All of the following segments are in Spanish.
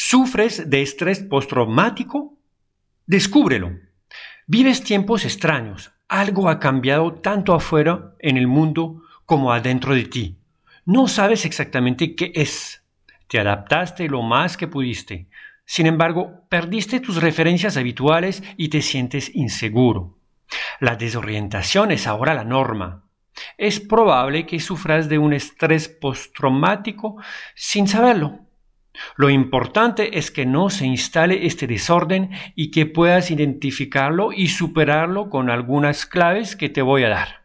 ¿Sufres de estrés postraumático? Descúbrelo. Vives tiempos extraños. Algo ha cambiado tanto afuera en el mundo como adentro de ti. No sabes exactamente qué es. Te adaptaste lo más que pudiste. Sin embargo, perdiste tus referencias habituales y te sientes inseguro. La desorientación es ahora la norma. Es probable que sufras de un estrés postraumático sin saberlo. Lo importante es que no se instale este desorden y que puedas identificarlo y superarlo con algunas claves que te voy a dar.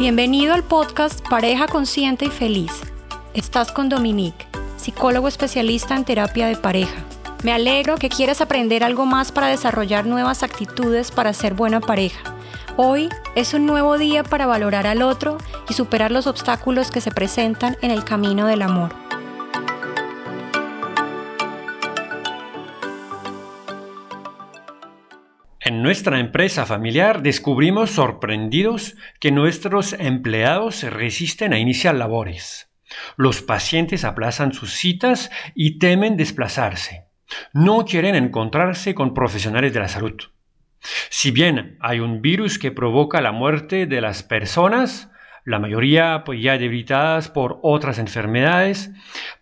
Bienvenido al podcast Pareja Consciente y Feliz. Estás con Dominique, psicólogo especialista en terapia de pareja. Me alegro que quieras aprender algo más para desarrollar nuevas actitudes para ser buena pareja. Hoy es un nuevo día para valorar al otro y superar los obstáculos que se presentan en el camino del amor. En nuestra empresa familiar descubrimos sorprendidos que nuestros empleados resisten a iniciar labores. Los pacientes aplazan sus citas y temen desplazarse no quieren encontrarse con profesionales de la salud. Si bien hay un virus que provoca la muerte de las personas, la mayoría pues, ya debilitadas por otras enfermedades,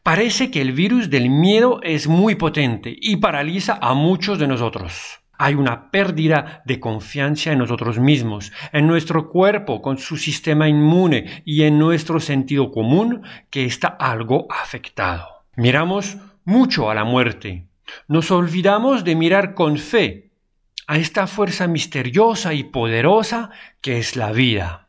parece que el virus del miedo es muy potente y paraliza a muchos de nosotros. Hay una pérdida de confianza en nosotros mismos, en nuestro cuerpo, con su sistema inmune y en nuestro sentido común que está algo afectado. Miramos mucho a la muerte, nos olvidamos de mirar con fe a esta fuerza misteriosa y poderosa que es la vida.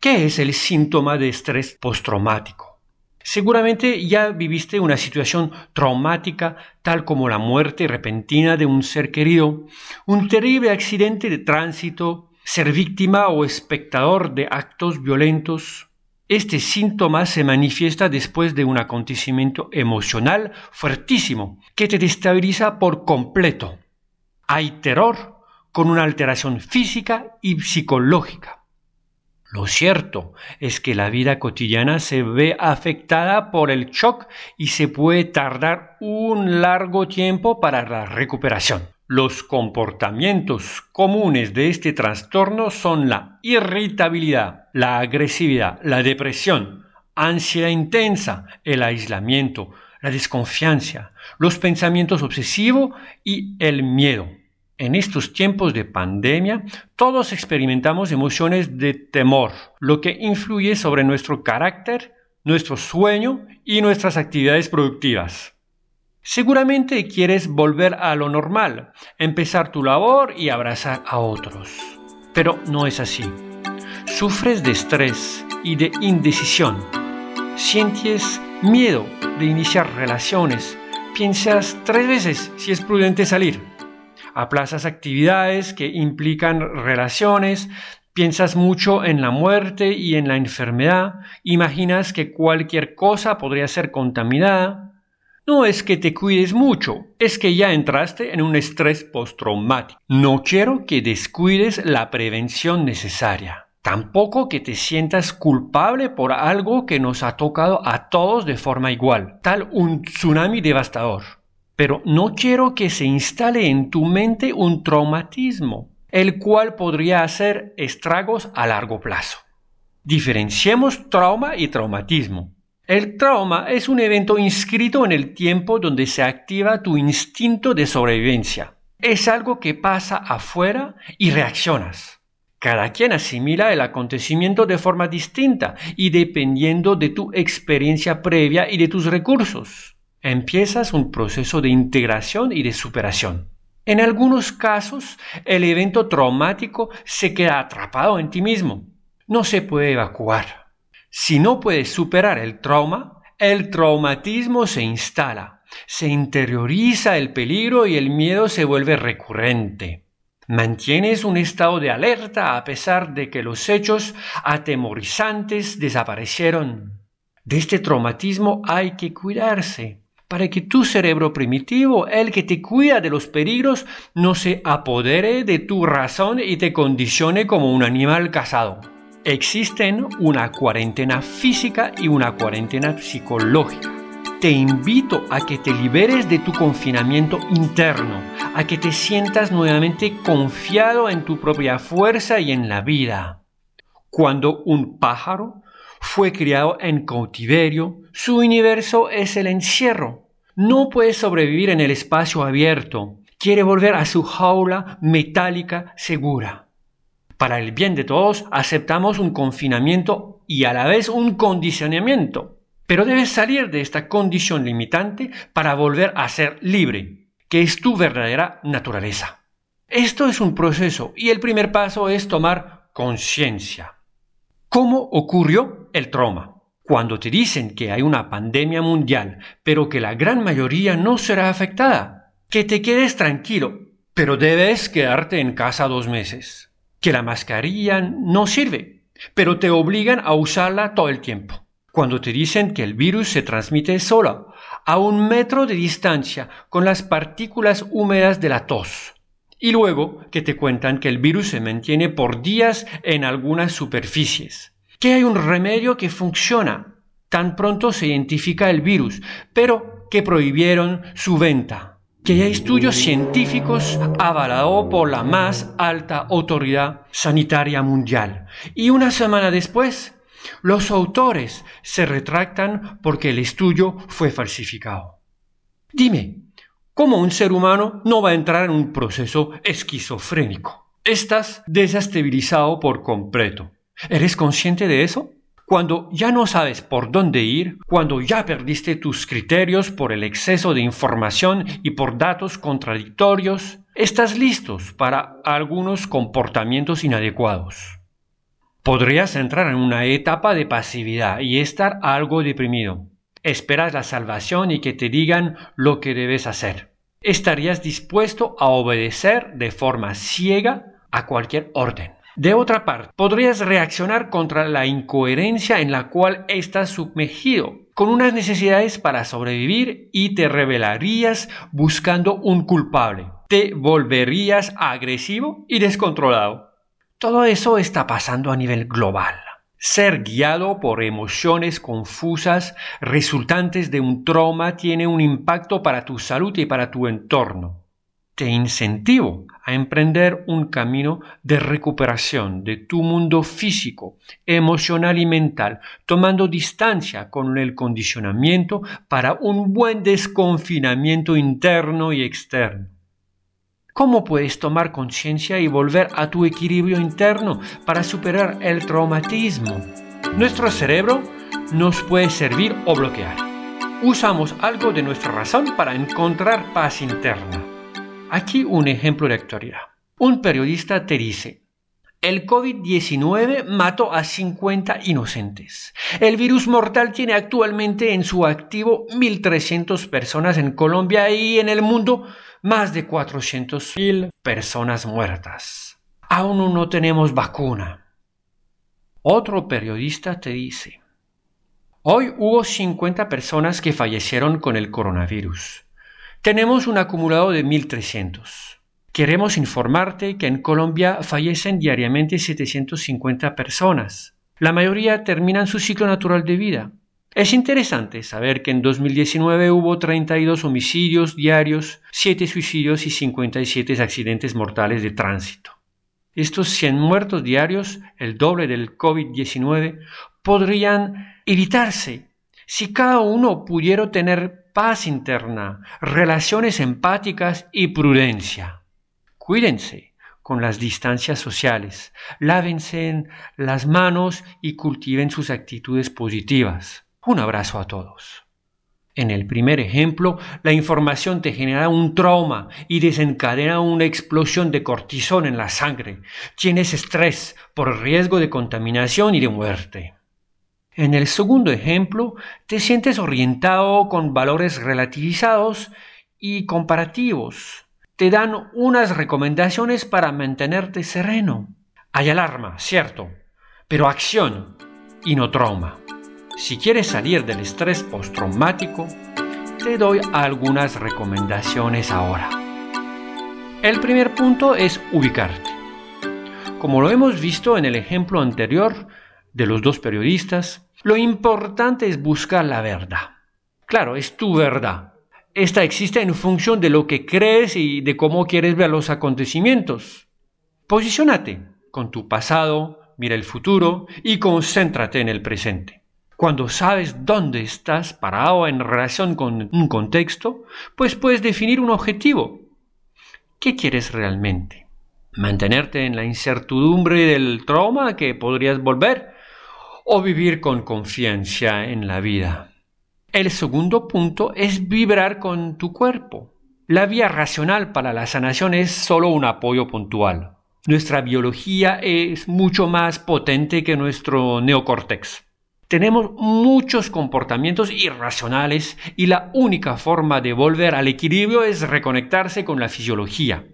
¿Qué es el síntoma de estrés postraumático? Seguramente ya viviste una situación traumática tal como la muerte repentina de un ser querido, un terrible accidente de tránsito, ser víctima o espectador de actos violentos, este síntoma se manifiesta después de un acontecimiento emocional fuertísimo que te destabiliza por completo. Hay terror con una alteración física y psicológica. Lo cierto es que la vida cotidiana se ve afectada por el shock y se puede tardar un largo tiempo para la recuperación. Los comportamientos comunes de este trastorno son la irritabilidad, la agresividad, la depresión, ansiedad intensa, el aislamiento, la desconfianza, los pensamientos obsesivos y el miedo. En estos tiempos de pandemia, todos experimentamos emociones de temor, lo que influye sobre nuestro carácter, nuestro sueño y nuestras actividades productivas. Seguramente quieres volver a lo normal, empezar tu labor y abrazar a otros. Pero no es así. Sufres de estrés y de indecisión. Sientes miedo de iniciar relaciones. Piensas tres veces si es prudente salir. Aplazas actividades que implican relaciones, Piensas mucho en la muerte y en la enfermedad, imaginas que cualquier cosa podría ser contaminada, no es que te cuides mucho, es que ya entraste en un estrés postraumático. No quiero que descuides la prevención necesaria. Tampoco que te sientas culpable por algo que nos ha tocado a todos de forma igual, tal un tsunami devastador. Pero no quiero que se instale en tu mente un traumatismo, el cual podría hacer estragos a largo plazo. Diferenciemos trauma y traumatismo. El trauma es un evento inscrito en el tiempo donde se activa tu instinto de sobrevivencia. Es algo que pasa afuera y reaccionas. Cada quien asimila el acontecimiento de forma distinta y dependiendo de tu experiencia previa y de tus recursos. Empiezas un proceso de integración y de superación. En algunos casos, el evento traumático se queda atrapado en ti mismo. No se puede evacuar. Si no puedes superar el trauma, el traumatismo se instala, se interioriza el peligro y el miedo se vuelve recurrente. Mantienes un estado de alerta a pesar de que los hechos atemorizantes desaparecieron. De este traumatismo hay que cuidarse, para que tu cerebro primitivo, el que te cuida de los peligros, no se apodere de tu razón y te condicione como un animal cazado. Existen una cuarentena física y una cuarentena psicológica. Te invito a que te liberes de tu confinamiento interno, a que te sientas nuevamente confiado en tu propia fuerza y en la vida. Cuando un pájaro fue criado en cautiverio, su universo es el encierro. No puede sobrevivir en el espacio abierto. Quiere volver a su jaula metálica segura. Para el bien de todos, aceptamos un confinamiento y a la vez un condicionamiento. Pero debes salir de esta condición limitante para volver a ser libre, que es tu verdadera naturaleza. Esto es un proceso y el primer paso es tomar conciencia. ¿Cómo ocurrió el trauma? Cuando te dicen que hay una pandemia mundial, pero que la gran mayoría no será afectada, que te quedes tranquilo, pero debes quedarte en casa dos meses que la mascarilla no sirve, pero te obligan a usarla todo el tiempo. Cuando te dicen que el virus se transmite solo, a un metro de distancia, con las partículas húmedas de la tos. Y luego que te cuentan que el virus se mantiene por días en algunas superficies. Que hay un remedio que funciona. Tan pronto se identifica el virus, pero que prohibieron su venta que hay estudios científicos avalados por la más alta autoridad sanitaria mundial. Y una semana después, los autores se retractan porque el estudio fue falsificado. Dime, ¿cómo un ser humano no va a entrar en un proceso esquizofrénico? Estás desestabilizado por completo. ¿Eres consciente de eso? Cuando ya no sabes por dónde ir, cuando ya perdiste tus criterios por el exceso de información y por datos contradictorios, estás listos para algunos comportamientos inadecuados. Podrías entrar en una etapa de pasividad y estar algo deprimido. Esperas la salvación y que te digan lo que debes hacer. Estarías dispuesto a obedecer de forma ciega a cualquier orden. De otra parte, podrías reaccionar contra la incoherencia en la cual estás sumergido, con unas necesidades para sobrevivir y te rebelarías buscando un culpable. Te volverías agresivo y descontrolado. Todo eso está pasando a nivel global. Ser guiado por emociones confusas resultantes de un trauma tiene un impacto para tu salud y para tu entorno te incentivo a emprender un camino de recuperación de tu mundo físico, emocional y mental, tomando distancia con el condicionamiento para un buen desconfinamiento interno y externo. ¿Cómo puedes tomar conciencia y volver a tu equilibrio interno para superar el traumatismo? Nuestro cerebro nos puede servir o bloquear. Usamos algo de nuestra razón para encontrar paz interna. Aquí un ejemplo de actualidad. Un periodista te dice, el COVID-19 mató a 50 inocentes. El virus mortal tiene actualmente en su activo 1.300 personas en Colombia y en el mundo más de 400.000 personas muertas. Aún no tenemos vacuna. Otro periodista te dice, hoy hubo 50 personas que fallecieron con el coronavirus. Tenemos un acumulado de 1.300. Queremos informarte que en Colombia fallecen diariamente 750 personas. La mayoría terminan su ciclo natural de vida. Es interesante saber que en 2019 hubo 32 homicidios diarios, 7 suicidios y 57 accidentes mortales de tránsito. Estos 100 muertos diarios, el doble del COVID-19, podrían evitarse si cada uno pudiera tener paz interna, relaciones empáticas y prudencia. Cuídense con las distancias sociales, lávense las manos y cultiven sus actitudes positivas. Un abrazo a todos. En el primer ejemplo, la información te genera un trauma y desencadena una explosión de cortisol en la sangre. Tienes estrés por riesgo de contaminación y de muerte. En el segundo ejemplo, te sientes orientado con valores relativizados y comparativos. Te dan unas recomendaciones para mantenerte sereno. Hay alarma, cierto, pero acción y no trauma. Si quieres salir del estrés postraumático, Te doy algunas recomendaciones ahora. El primer punto es ubicarte. Como lo hemos visto en el ejemplo anterior de los dos periodistas, lo importante es buscar la verdad. Claro, es tu verdad. Esta existe en función de lo que crees y de cómo quieres ver los acontecimientos. Posiciónate con tu pasado, mira el futuro y concéntrate en el presente. Cuando sabes dónde estás parado en relación con un contexto, pues puedes definir un objetivo. ¿Qué quieres realmente? mantenerte en la incertidumbre del trauma que podrías volver o vivir con confianza en la vida. El segundo punto es vibrar con tu cuerpo. La vía racional para la sanación es solo un apoyo puntual. Nuestra biología es mucho más potente que nuestro neocórtex. Tenemos muchos comportamientos irracionales y la única forma de volver al equilibrio es reconectarse con la fisiología.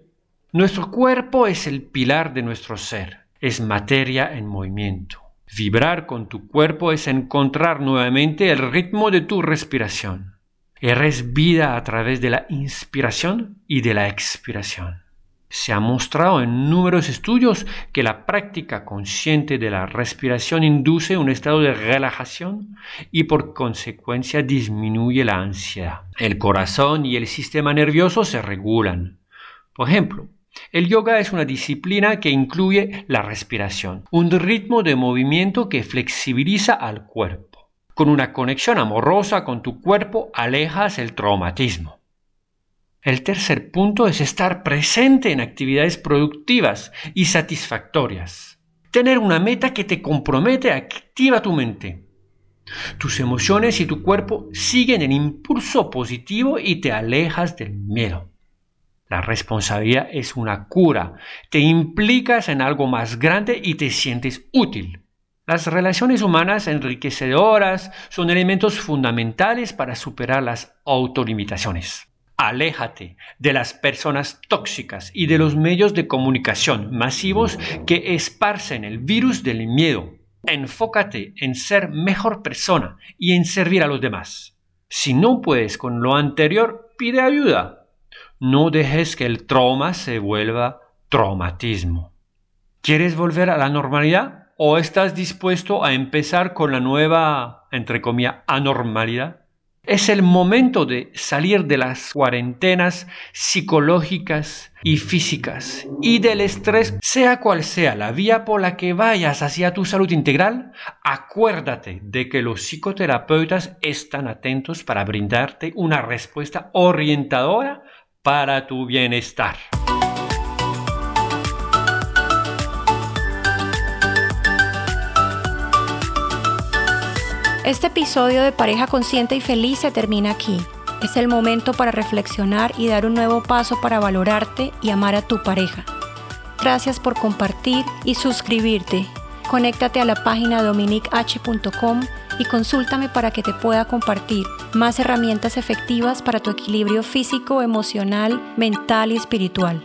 Nuestro cuerpo es el pilar de nuestro ser, es materia en movimiento. Vibrar con tu cuerpo es encontrar nuevamente el ritmo de tu respiración. Eres vida a través de la inspiración y de la expiración. Se ha mostrado en numerosos estudios que la práctica consciente de la respiración induce un estado de relajación y por consecuencia disminuye la ansiedad. El corazón y el sistema nervioso se regulan. Por ejemplo, el yoga es una disciplina que incluye la respiración, un ritmo de movimiento que flexibiliza al cuerpo. Con una conexión amorosa con tu cuerpo alejas el traumatismo. El tercer punto es estar presente en actividades productivas y satisfactorias. Tener una meta que te compromete activa tu mente. Tus emociones y tu cuerpo siguen el impulso positivo y te alejas del miedo. La responsabilidad es una cura. Te implicas en algo más grande y te sientes útil. Las relaciones humanas enriquecedoras son elementos fundamentales para superar las autolimitaciones. Aléjate de las personas tóxicas y de los medios de comunicación masivos que esparcen el virus del miedo. Enfócate en ser mejor persona y en servir a los demás. Si no puedes con lo anterior, pide ayuda. No dejes que el trauma se vuelva traumatismo. ¿Quieres volver a la normalidad o estás dispuesto a empezar con la nueva, entre comillas, anormalidad? Es el momento de salir de las cuarentenas psicológicas y físicas y del estrés, sea cual sea la vía por la que vayas hacia tu salud integral, acuérdate de que los psicoterapeutas están atentos para brindarte una respuesta orientadora para tu bienestar. Este episodio de Pareja Consciente y Feliz se termina aquí. Es el momento para reflexionar y dar un nuevo paso para valorarte y amar a tu pareja. Gracias por compartir y suscribirte. Conéctate a la página dominich.com y consúltame para que te pueda compartir más herramientas efectivas para tu equilibrio físico, emocional, mental y espiritual.